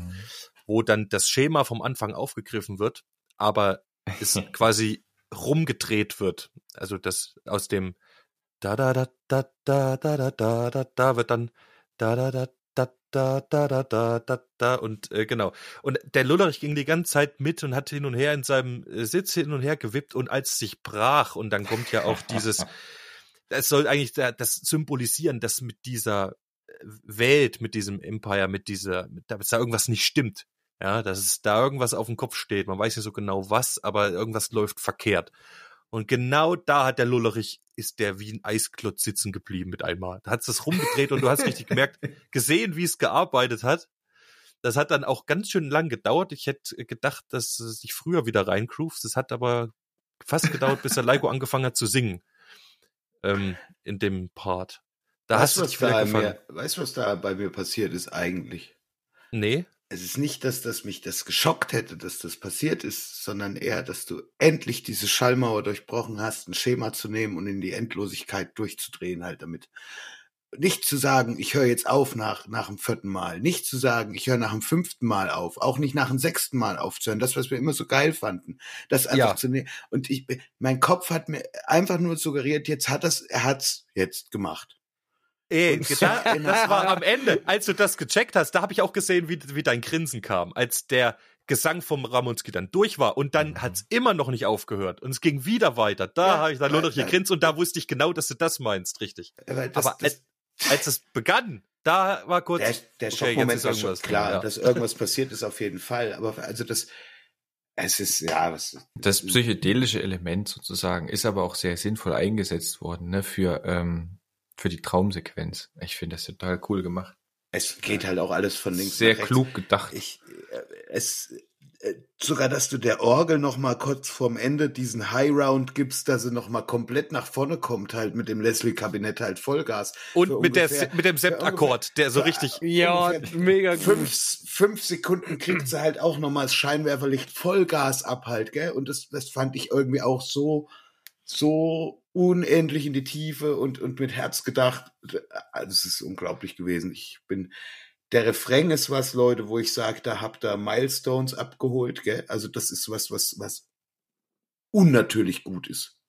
wo dann das Schema vom Anfang aufgegriffen wird, aber es quasi rumgedreht wird. Also das aus dem da da da da da da da da da da wird dann da da da da da da da da da und äh, genau und der Lullerich ging die ganze Zeit mit und hat hin und her in seinem äh, Sitz hin und her gewippt und als es sich brach und dann kommt ja auch dieses das soll eigentlich da- das symbolisieren, dass mit dieser äh, Welt, mit diesem Empire, mit dieser, mit, dass da irgendwas nicht stimmt. Ja, dass es da irgendwas auf dem Kopf steht. Man weiß nicht so genau was, aber irgendwas läuft verkehrt. Und genau da hat der Lullerich, ist der wie ein Eisklotz sitzen geblieben mit einmal. Da hat es das rumgedreht und du hast richtig gemerkt, gesehen, wie es gearbeitet hat. Das hat dann auch ganz schön lang gedauert. Ich hätte gedacht, dass es sich früher wieder reingroovt. Das hat aber fast gedauert, bis der Leiko angefangen hat zu singen. Ähm, in dem Part. Da hast weißt, du was dich wieder da mir, weißt du, was da bei mir passiert ist eigentlich? Nee. Es ist nicht, dass das mich das geschockt hätte, dass das passiert ist, sondern eher, dass du endlich diese Schallmauer durchbrochen hast, ein Schema zu nehmen und in die Endlosigkeit durchzudrehen halt damit. Nicht zu sagen, ich höre jetzt auf nach, nach dem vierten Mal. Nicht zu sagen, ich höre nach dem fünften Mal auf. Auch nicht nach dem sechsten Mal aufzuhören. Das, was wir immer so geil fanden. Das einfach Ja. zu nehmen. Und ich, mein Kopf hat mir einfach nur suggeriert, jetzt hat das, er hat's jetzt gemacht. Ey, Und da, das war am Ende, als du das gecheckt hast, da habe ich auch gesehen, wie, wie dein Grinsen kam, als der Gesang vom Ramonski dann durch war und dann hat's immer noch nicht aufgehört und es ging wieder weiter. Da Ja, habe ich dann nur noch ja. gegrinst und da wusste ich genau, dass du das meinst, richtig. Aber das, Aber das, als, als es begann, da war kurz, Der, der okay, Schockmoment war schon klar, ja. dass irgendwas passiert ist auf jeden Fall. Aber also das, Es ist, ja, was, Das psychedelische Element sozusagen ist aber auch sehr sinnvoll eingesetzt worden, ne, für, ähm, für die Traumsequenz. Ich finde das total cool gemacht. es geht halt auch alles von links Sehr nach rechts. klug gedacht. Ich, äh, es, äh, sogar, dass du der Orgel noch mal kurz vorm Ende diesen High Round gibst, dass sie noch mal komplett nach vorne kommt, halt mit dem Leslie-Kabinett halt Vollgas. Und Für mit, der, ungefähr- mit dem Septakkord, der so richtig. Ja, mega gut. fünf, fünf Sekunden kriegt sie halt auch nochmal das Scheinwerferlicht Vollgas ab halt, gell? Und das, das fand ich irgendwie auch so, so unendlich in die Tiefe und, und mit Herz gedacht. Also es ist unglaublich gewesen. Ich bin, der Refrain ist was, Leute, wo ich sage, da habt ihr Milestones abgeholt, gell? Also das ist was, was, was unnatürlich gut ist.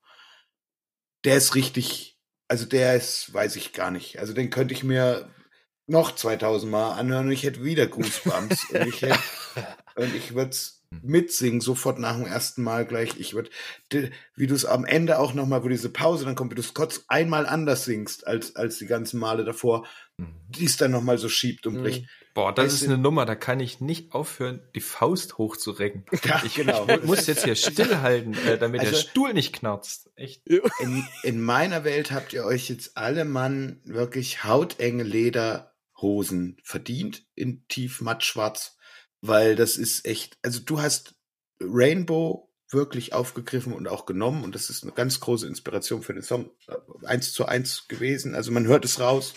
Der ist richtig, also der ist, weiß ich gar nicht. Also den könnte ich mir noch 2000 Mal anhören und ich hätte wieder Goosebumps und ich hätte, und ich würde mitsingen sofort nach dem ersten Mal gleich. Ich würde, wie du es am Ende auch nochmal, wo diese Pause dann kommt, wie du es kurz einmal anders singst als, als die ganzen Male davor, die es dann nochmal so schiebt und Mhm. bricht. Boah, das Weißt ist eine Nummer, da kann ich nicht aufhören, die Faust hochzurecken. Ja, ich, genau. ich muss jetzt hier stillhalten, äh, damit der Also- Stuhl nicht knarzt. Echt. In, in meiner Welt habt ihr euch jetzt alle Mann wirklich hautenge Lederhosen verdient in tief matt schwarz, weil das ist echt, also du hast Rainbow wirklich aufgegriffen und auch genommen und das ist eine ganz große Inspiration für den Song. Eins zu eins gewesen, also man hört es raus.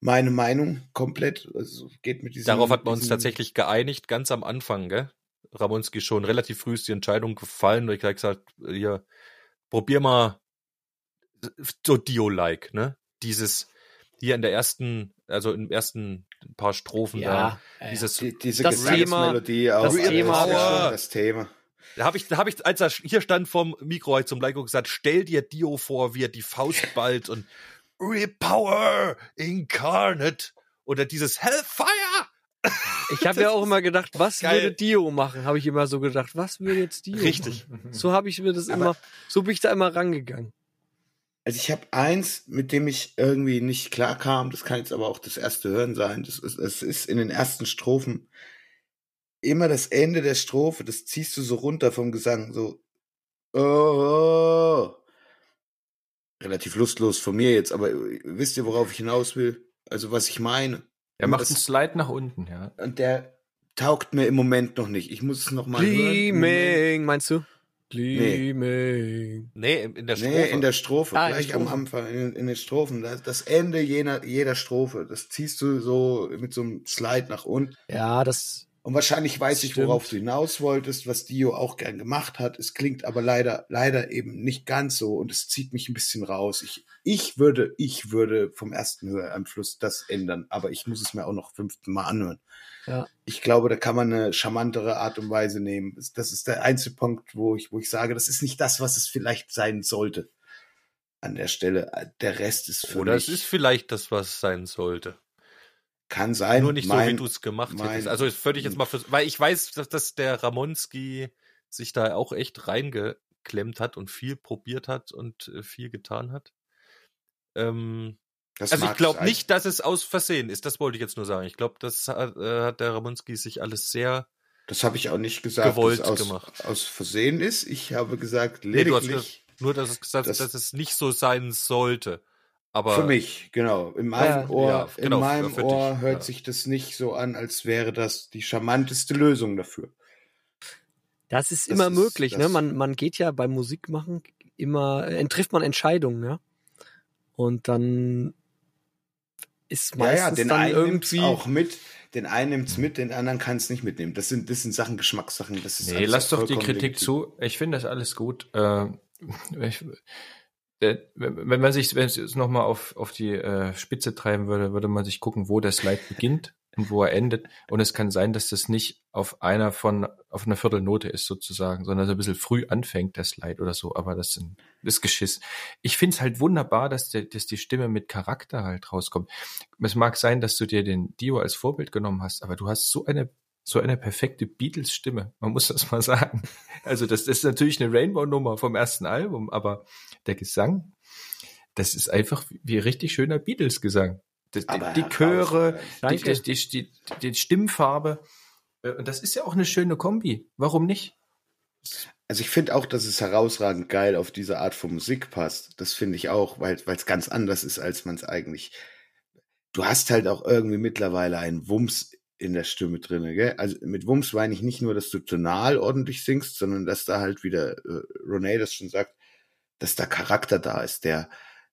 Meine Meinung komplett, also geht mit diesem. Darauf hat man uns tatsächlich geeinigt, ganz am Anfang, gell? Ramonski schon relativ früh ist die Entscheidung gefallen und ich hab gesagt, hier, probier mal so Dio-like, ne? Dieses, hier in der ersten, also im ersten paar Strophen Ja, da, dieses, Die, diese Das Gesangsmelodie auch. das alles, Thema- ja schon das Thema. da habe ich, da habe ich, als er hier stand vom Mikro heute zum Leiko gesagt, stell dir Dio vor, wie er die Faust ballt und Repower Incarnate oder dieses Hellfire. Ich habe ja auch immer gedacht, was Geil. würde Dio machen? Habe ich immer so gedacht, was würde jetzt Dio Richtig. machen? So habe ich mir das Aber- immer, so bin ich da immer rangegangen. Also ich habe eins, mit dem ich irgendwie nicht klar kam, das kann jetzt aber auch das erste Hören sein. Das ist, es ist in den ersten Strophen immer das Ende der Strophe, das ziehst du so runter vom Gesang, so oh, oh. relativ lustlos von mir jetzt, aber wisst ihr, worauf ich hinaus will? Also was ich meine. Er macht Das- einen Slide nach unten, ja. Und der taugt mir im Moment noch nicht. Ich muss es noch mal hören. Meinst du? Gleaming. Nee, in der Strophe. Nee, in der Strophe, Ah, gleich am. Anfang, in, in den Strophen. Das, das Ende jener, jeder Strophe, das ziehst du so mit so einem Slide nach unten. Ja, das, Und wahrscheinlich weiß ich, Stimmt. worauf du hinaus wolltest, was Dio auch gern gemacht hat. Es klingt aber leider, leider eben nicht ganz so und es zieht mich ein bisschen raus. Ich, ich würde, ich würde vom ersten Höreinfluss das ändern, aber ich muss es mir auch noch fünften Mal anhören. Ja. Ich glaube, da kann man eine charmantere Art und Weise nehmen. Das- ist der einzige Punkt, wo ich, wo ich sage, das ist nicht das, was es vielleicht sein sollte. An der Stelle. Der Rest ist für Oder mich, es ist vielleicht das, was es sein sollte. kann sein. Nur nicht so, mein- wie du es gemacht mein- hättest. Also das würde ich jetzt mal für, weil ich weiß, dass, dass der Ramonski sich da auch echt reingeklemmt hat und viel probiert hat und äh, viel getan hat. Ähm, das also ich glaube nicht, dass es aus Versehen ist. Das wollte ich jetzt nur sagen. Ich glaube, das hat, äh, hat der Ramonski sich alles sehr. Das habe ich auch nicht gesagt, Gewollt dass aus, gemacht. aus Versehen ist. Ich habe gesagt, Nee, du hast lediglich Nur, dass es gesagt Das- dass es nicht so sein sollte. Aber für mich, genau. In meinem Ja, Ohr, ja, genau, in meinem Ohr dich, hört ja. sich das nicht so an, als wäre das die charmanteste Lösung dafür. das ist Das immer ist- möglich, ne? Man, man geht ja beim Musikmachen immer, äh, trifft man Entscheidungen, ja? Und dann ist meistens den dann einen nimmt's irgendwie, auch mit, den einen nimmt's mit, den anderen kann es nicht mitnehmen. Das sind, das sind Sachen, Geschmackssachen. Das ist Nee, lass doch die Kritik legitim. zu. Ich finde das alles gut. Äh, ich, wenn man sich, wenn es jetzt nochmal auf, auf die äh, Spitze treiben würde, würde man sich gucken, wo der Slide beginnt und wo er endet. Und es kann sein, dass das nicht auf einer von, auf einer Viertelnote ist sozusagen, sondern so ein bisschen früh anfängt, der Slide oder so. Aber das das ist Geschiss. Ich finde es halt wunderbar, dass, der, dass die Stimme mit Charakter halt rauskommt. Es mag sein, dass du dir den Dio als Vorbild genommen hast, aber du hast so eine so eine perfekte Beatles-Stimme. Man muss das mal sagen. Also das, das ist natürlich eine Rainbow-Nummer vom ersten Album, aber der Gesang, das ist einfach wie richtig schöner Beatles-Gesang. Das- Die, die Chöre, die, die, die, Stimmfarbe, Äh, Und das ist ja auch eine schöne Kombi. Warum nicht? Also ich finde auch, dass es herausragend geil auf diese Art von Musik passt. Das finde ich auch, weil es ganz anders ist, als man es eigentlich. Du hast halt auch irgendwie mittlerweile einen Wumms in der Stimme drinne, gell? Also mit Wumms meine ich nicht nur, dass du tonal ordentlich singst, sondern dass da halt wieder äh, Renee das schon sagt, dass da Charakter da ist, der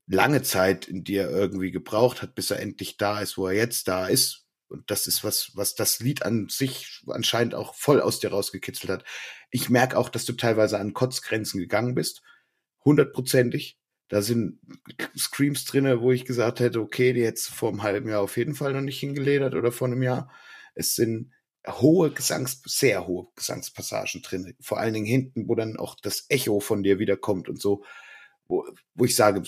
lange Zeit in dir irgendwie gebraucht hat, bis er endlich da ist, wo er jetzt da ist. Und das ist was, was das Lied an sich anscheinend auch voll aus dir rausgekitzelt hat. Ich merke auch, dass du teilweise an Kotzgrenzen gegangen bist. Hundertprozentig. Da sind Screams drinne, wo ich gesagt hätte, okay, die jetzt vor einem halben Jahr auf jeden Fall noch nicht hingeledert oder vor einem Jahr. Es sind hohe Gesangs, sehr hohe Gesangspassagen drin. Vor allen Dingen hinten, wo dann auch das Echo von dir wiederkommt und so, wo, wo ich sage,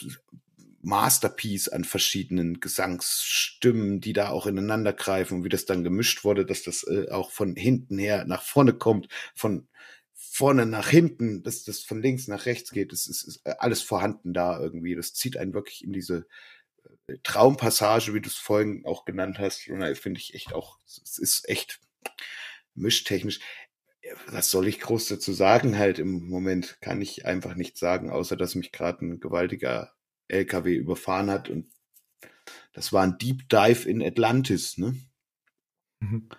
Masterpiece an verschiedenen Gesangsstimmen, die da auch ineinander greifen und wie das dann gemischt wurde, dass das äh, auch von hinten her nach vorne kommt, von vorne nach hinten, dass das von links nach rechts geht, das ist, ist alles vorhanden da irgendwie. Das zieht einen wirklich in diese äh, Traumpassage, wie du es vorhin auch genannt hast. Und da finde ich echt auch, es ist echt mischtechnisch. Was soll ich groß dazu sagen? Halt im Moment kann ich einfach nichts sagen, außer dass mich gerade ein gewaltiger LKW überfahren hat und das war ein Deep Dive in Atlantis, ne?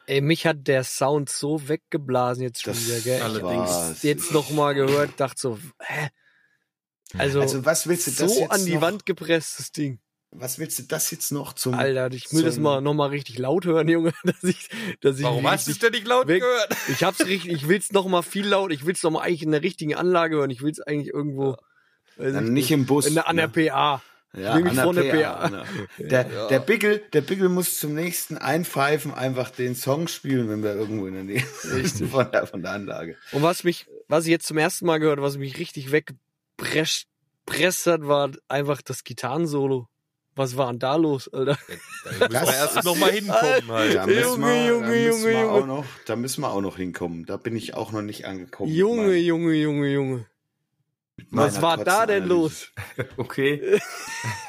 Ey, mich hat der Sound so weggeblasen jetzt schon Das wieder, gell? Ich allerdings. hab's jetzt noch mal gehört, dachte so, hä? Also, Also was willst du das so jetzt an die noch, Wand gepresst, das Ding. Was willst du das jetzt noch zum Alter, ich will das mal noch mal richtig laut hören, Junge, dass ich, dass ich Warum hast du es richtig, denn nicht laut weg- gehört? ich hab's richtig, ich will's noch mal viel laut, ich will's noch mal eigentlich in der richtigen Anlage hören, ich will's eigentlich irgendwo, weiß Dann ich nicht im Bus. in der, an der ne? PA. Ja, Nämlich an der vorne PA, PA. Der, der Bigel, der Bigel muss zum nächsten Einpfeifen einfach den Song spielen, wenn wir irgendwo in der Nähe sind von der, von der Anlage. Und was mich, was ich jetzt zum ersten Mal gehört, was mich richtig weggepresst presst hat, war einfach das Gitarrensolo. Was war denn da los, Alter? Da müssen wir erst noch mal hinkommen halt. Da müssen Junge, wir, Junge, da müssen Junge, wir Junge. auch noch, da müssen wir auch noch hinkommen. Da bin ich auch noch nicht angekommen. Junge, Mein- Junge, Junge, Junge. Was war da denn los? Okay.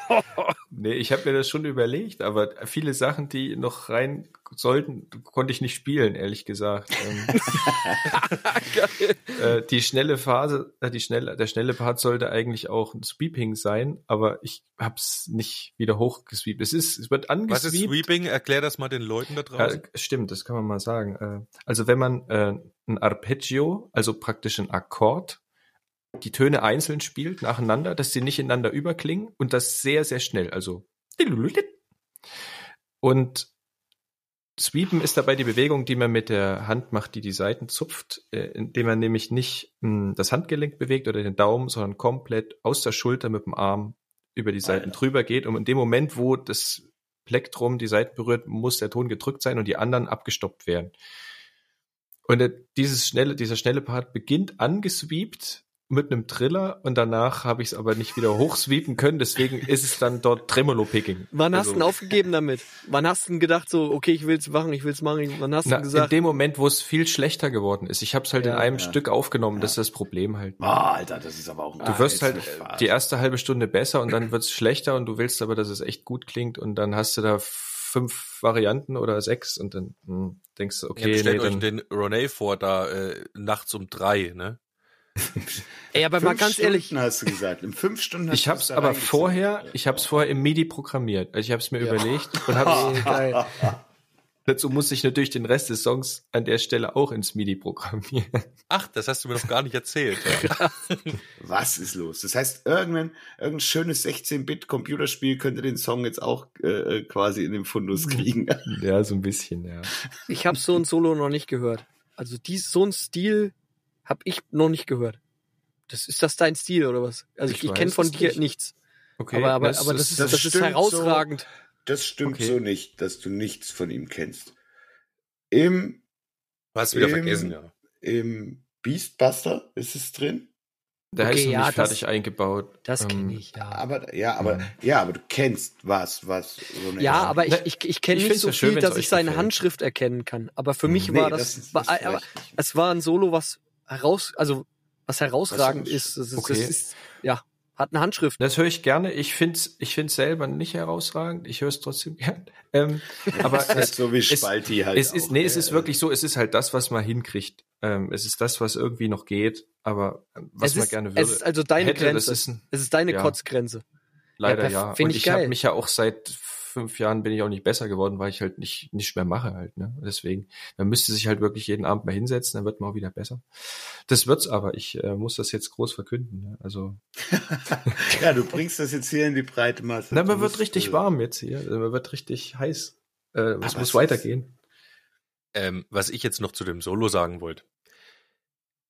nee, ich habe mir das schon überlegt, aber viele Sachen, die noch rein sollten, konnte ich nicht spielen, ehrlich gesagt. Ähm, äh, die schnelle Phase, äh, die schnelle, der schnelle Part sollte eigentlich auch ein Sweeping sein, aber ich hab's nicht wieder hochgesweept. Es ist, es wird Was ist angesweept. Sweeping? Erklär das mal den Leuten da Ja, draußen. stimmt, das kann man mal sagen. Äh, Also wenn man äh, ein Arpeggio, also praktisch ein Akkord, die Töne einzeln spielt, nacheinander, dass sie nicht ineinander überklingen und das sehr, sehr schnell. Also und Sweepen ist dabei die Bewegung, die man mit der Hand macht, die die Seiten zupft, äh, indem man nämlich nicht mh, das Handgelenk bewegt oder den Daumen, sondern komplett aus der Schulter mit dem Arm über die Seiten drüber geht. Und in dem Moment, wo das Plektrum die Seiten berührt, muss der Ton gedrückt sein und die anderen abgestoppt werden. Und äh, dieses schnelle, dieser schnelle Part beginnt angesweept mit einem Triller und danach habe ich es aber nicht wieder hochsweepen können, deswegen ist es dann dort Tremolo-Picking. Wann hast du Also- denn aufgegeben damit? Wann hast du denn gedacht so, okay, ich will's machen, ich will's machen? Wann hast du in gesagt, dem Moment, wo es viel schlechter geworden ist. Ich habe es halt in Ja, einem ja. Stück aufgenommen, das ist das Problem halt. Ah, Alter, das ist aber auch ein Du wirst halt die erste halbe Stunde besser und dann wird es schlechter und du willst aber, dass es echt gut klingt und dann hast du da fünf Varianten oder sechs und dann hm, denkst du, Ja, okay, nee, stellt euch dann, den Ronay vor, da äh, nachts um drei, ne? Ey, aber mal Fünf ganz ehrlich, Stunden hast du gesagt. In fünf Stunden hast ich da aber vorher, ich habe es vorher im MIDI programmiert. Also ich habe es mir überlegt und habe Ey, geil. dazu musste ich natürlich den Rest des Songs an der Stelle auch ins MIDI programmieren. Ach, das hast du mir noch gar nicht erzählt. Ja. Was ist los? Das heißt, irgendein, irgendein schönes 16-Bit-Computerspiel könnte den Song jetzt auch äh, quasi in den Fundus kriegen. Ja, so ein bisschen, ja. ich habe so ein Solo noch nicht gehört. Also dies, so ein Stil habe ich noch nicht gehört. Das ist das dein Stil oder was? Also ich, Ich ich kenne von dir nicht. nichts. Okay, aber aber, das aber das ist, das das ist herausragend. Das stimmt Okay. so nicht, dass du nichts von ihm kennst. Im, Du hast wieder Ähm, vergessen, ja. im Beastbuster ist es drin. Der Okay, ist noch ja, nicht das- fertig eingebaut. Das Ähm, kenne ich, ja. Aber ja, aber ja, aber du kennst was, was so eine Ja, aber ich, ich, ich kenne ich nicht so schön, viel, dass ich seine gefällt. Handschrift erkennen kann. Aber für mich Nee, war das, das ist- war, das aber es war ein Solo, was heraus, also was herausragend Was- ist. Das ist, okay. das ist ja, Hat eine Handschrift. Das höre ich gerne. Ich find's, ich find's selber nicht herausragend. Ich höre es trotzdem gern. Ähm, aber es, so wie es, Spalti halt. es ist, auch, nee, es ne? ist wirklich so. Es ist halt das, was man hinkriegt. Ähm, es ist das, was irgendwie noch geht. Aber ähm, was es man ist, gerne würde. Es ist also deine hätte, Grenze. Das ist ein, es ist deine ja. Kotzgrenze. leider Ja, ja. Und ich ich habe mich ja auch seit fünf Jahren bin ich auch nicht besser geworden, weil ich halt nicht nicht mehr mache halt. Ne? Deswegen, man müsste sich halt wirklich jeden Abend mal hinsetzen, dann wird man auch wieder besser. Das wird's aber. Ich äh, muss das jetzt groß verkünden. Ne? Also, Ja, du bringst das jetzt hier in die breite Masse. na, man wird richtig äh, warm jetzt hier. Also, man wird richtig heiß. Äh, es muss ist- weitergehen. Ähm, was ich jetzt noch zu dem Solo sagen wollte.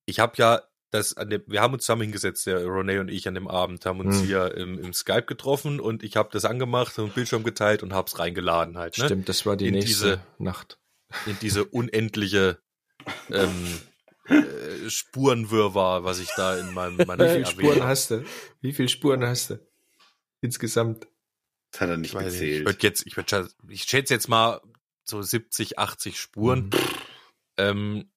Ich habe ja das an dem, wir haben uns zusammen hingesetzt, der Rene und ich an dem Abend, haben uns Hm. hier im, im Skype getroffen und ich habe das angemacht und Bildschirm geteilt und hab's reingeladen halt, ne? Stimmt, das war die In nächste diese- Nacht. In diese unendliche ähm, äh, Spurenwirrwarr, was ich da in meinem meiner Wie viele Spuren hast du? Wie viele Spuren hast du? Insgesamt. Das hat er nicht Ich weiß nicht, ich gezählt. jetzt, ich würde, ich schätze jetzt mal so 70, 80 Spuren. Mhm. Ähm,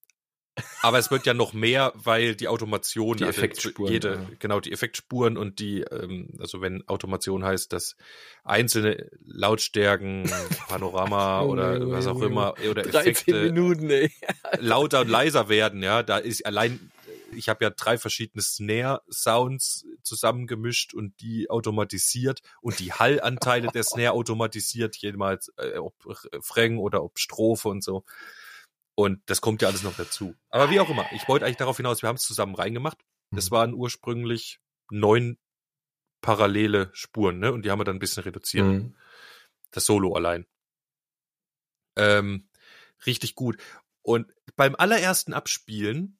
aber es wird ja noch mehr, weil die Automation, Die also Effektspuren, jede, ja. genau die Effektspuren und die, ähm, also wenn Automation heißt, dass einzelne Lautstärken, Panorama oder was auch immer oder 13 Effekte Minuten, lauter und leiser werden, ja, da ist allein, ich habe ja drei verschiedene Snare-Sounds zusammengemischt und die automatisiert und die Hallanteile der Snare automatisiert, jemals, äh, ob Refrain oder ob Strophe und so. Und das kommt ja alles noch dazu. Aber wie auch immer, ich wollte eigentlich darauf hinaus, wir haben es zusammen reingemacht. Das Mhm. waren ursprünglich neun parallele Spuren, ne? Und die haben wir dann ein bisschen reduziert Mhm. das Solo allein. Ähm, richtig gut. Und beim allerersten Abspielen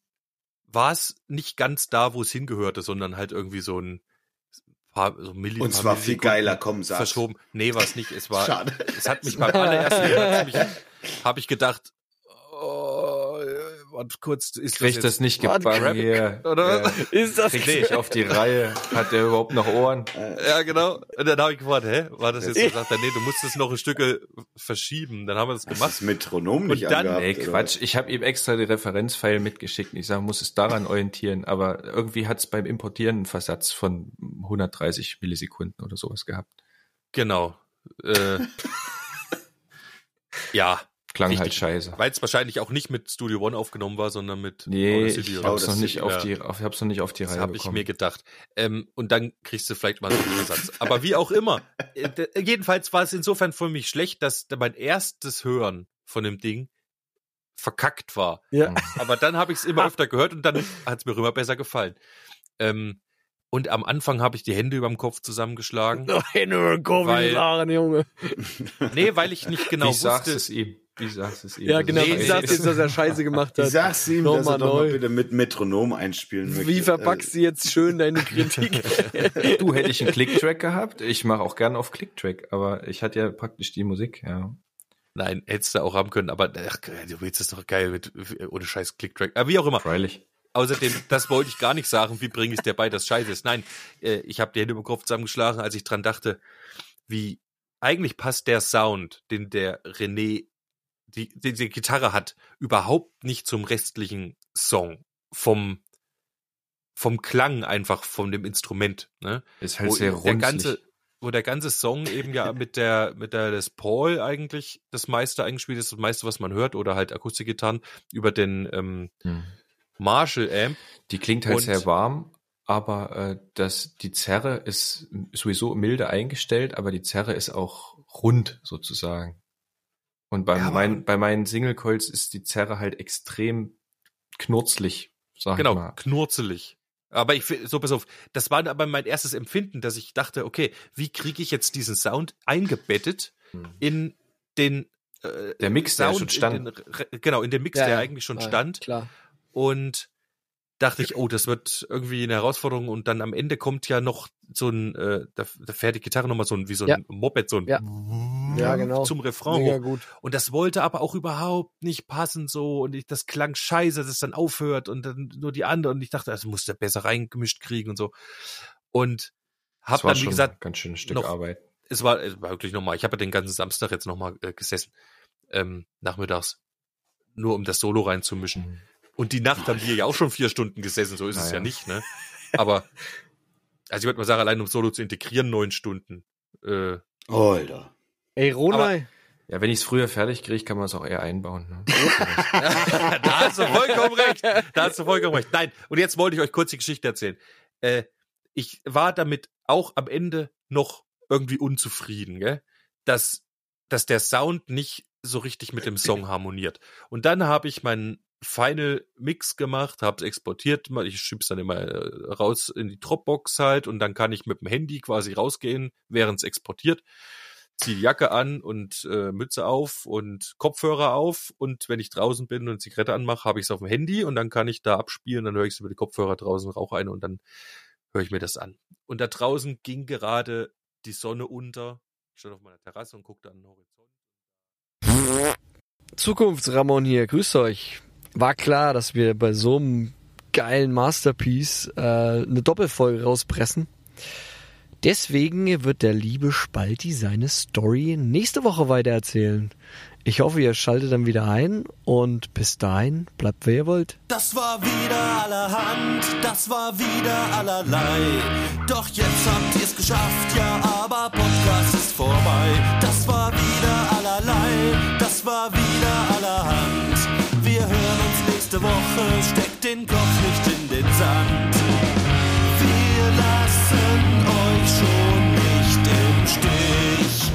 war es nicht ganz da, wo es hingehörte, sondern halt irgendwie so ein paar so Milli Und zwar viel geiler, komm, sag's. verschoben. Nee, war es nicht. Es war, Schade. es hat mich beim allerersten Mal habe ich gedacht, oh, äh, warte kurz, ist Kriegt das das nicht gebacken hier. Oder? Ja. Ist das Kriegt nicht auf die Reihe. Hat der überhaupt noch Ohren? Ja, genau. Und dann habe ich gefragt, hä, war das jetzt so? Sagt er, nee, du musst es noch ein Stück verschieben. Dann haben wir das gemacht. das Metronom nicht Und dann- angehabt? Nee, oder? Quatsch. Ich habe ihm extra die Referenzfile mitgeschickt. Ich sage, muss es daran orientieren. Aber irgendwie hat es beim Importieren einen Versatz von 130 Millisekunden oder sowas gehabt. Genau. Äh, ja, Klang Richtig. halt scheiße. weil es wahrscheinlich auch nicht mit Studio One aufgenommen war, sondern mit Nee, Audacity ich oder hab's noch nicht auf die, auf, ich hab's noch nicht auf die Das Reihe habe ich bekommen. mir gedacht. Ähm, und dann kriegst du vielleicht mal so einen Satz. Aber wie auch immer. Äh, d- jedenfalls war es insofern für mich schlecht, dass mein erstes Hören von dem Ding verkackt war. Ja. Aber dann habe ich es immer öfter gehört und dann hat es mir immer besser gefallen. Ähm, und am Anfang habe ich die Hände über dem Kopf zusammengeschlagen. Hey, nur Weil- Weil, Junge. Nee, weil ich nicht genau Wie sagst wusste. es ihm? Wie sagst es ihm? Ja, genau. Nee, Wie nee, sagst du das- jetzt, dass er Scheiße gemacht Ich hat? sag's ihm, dass Nochmal er doch mal bitte mit Metronom einspielen möchte. Wie verpackst du jetzt schön deine Kritik? Du hätte ich einen Clicktrack gehabt. Ich mache auch gern auf Clicktrack, aber ich hatte ja praktisch die Musik, ja. Nein, hättest du auch haben können, aber ach, du willst es doch geil mit ohne scheiß Clicktrack. Aber wie auch immer. Freilich. Außerdem, das wollte ich gar nicht sagen, wie bringe ich es dir bei, dass scheiße ist. Nein, äh, ich habe die Hände über den Kopf zusammengeschlagen, als ich dran dachte, wie eigentlich passt der Sound, den der René, die, die, die Gitarre hat, überhaupt nicht zum restlichen Song. Vom, vom Klang einfach von dem Instrument. Ne? Ist halt wo sehr der runzlig. ganze, wo der ganze Song eben ja mit der mit der Les Paul eigentlich das meiste eingespielt ist, das meiste, was man hört, oder halt Akustikgitarren über den ähm, Hm. Marshall Amp. Die klingt halt Und- sehr warm, aber äh, das, die Zerre ist sowieso milde eingestellt, aber die Zerre ist auch rund sozusagen. Und bei, Ja, mein, bei meinen Single Coils ist die Zerre halt extrem knurzlig, sag ich Genau, mal. knurzelig. Aber ich so pass auf, das war aber mein erstes Empfinden, dass ich dachte, okay, wie kriege ich jetzt diesen Sound eingebettet Hm. in den äh, Der Mix, der schon in stand. den, Re- genau, in den Mix, Ja, der ja. eigentlich schon Ja, stand. Klar. und dachte ich, oh, das wird irgendwie eine Herausforderung und dann am Ende kommt ja noch so ein, äh, da, da fährt die Gitarre nochmal so ein, wie so ein Ja. Moped, so ein Ja. Ja, genau. zum Refrain Mega gut. Und das wollte aber auch überhaupt nicht passen so und ich, das klang scheiße, dass es dann aufhört und dann nur die andere und ich dachte, das musste besser reingemischt kriegen und so. Und hab dann, wie schon gesagt, ganz schönes Stück noch- Arbeit. es war, es war wirklich nochmal, ich habe ja den ganzen Samstag jetzt nochmal äh, gesessen, ähm, nachmittags, nur um das Solo reinzumischen. Mhm. Und die Nacht haben wir ja auch schon vier Stunden gesessen, so ist es Naja. ja nicht, ne? Aber also ich würde mal sagen, allein um Solo zu integrieren, neun Stunden. Äh, Alter. Ey, Ronald, Ja, wenn ich es früher fertig kriege, kann man es auch eher einbauen. Ne? da hast du vollkommen recht. Da hast du vollkommen recht. Nein, und jetzt wollte ich euch kurz die Geschichte erzählen. Äh, ich war damit auch am Ende noch irgendwie unzufrieden, gell? Dass, dass der Sound nicht so richtig mit dem Song harmoniert. Und dann habe ich meinen Final Mix gemacht, habe es exportiert, ich schieb's dann immer äh, raus in die Dropbox halt und dann kann ich mit dem Handy quasi rausgehen, während es exportiert ziehe die Jacke an und äh, Mütze auf und Kopfhörer auf und wenn ich draußen bin und Zigarette anmache, habe ich es auf dem Handy und dann kann ich da abspielen, dann höre ich es über die Kopfhörer draußen, rauche eine und dann höre ich mir das an. Und da draußen ging gerade die Sonne unter. Ich stand auf meiner Terrasse und guckte an den Horizont. Zukunftsramon hier, grüßt euch. War klar, dass wir bei so einem geilen Masterpiece äh, eine Doppelfolge rauspressen. Deswegen wird der liebe Spalti seine Story nächste Woche weitererzählen. Ich hoffe, ihr schaltet dann wieder ein und bis dahin bleibt wer ihr wollt. Das war wieder allerhand, das war wieder allerlei. Doch jetzt habt ihr's geschafft, ja, aber Podcast ist vorbei. Das war wieder allerlei, das war wieder allerhand letzte Woche, steckt den Kopf nicht in den Sand. Wir lassen euch schon nicht im Stich.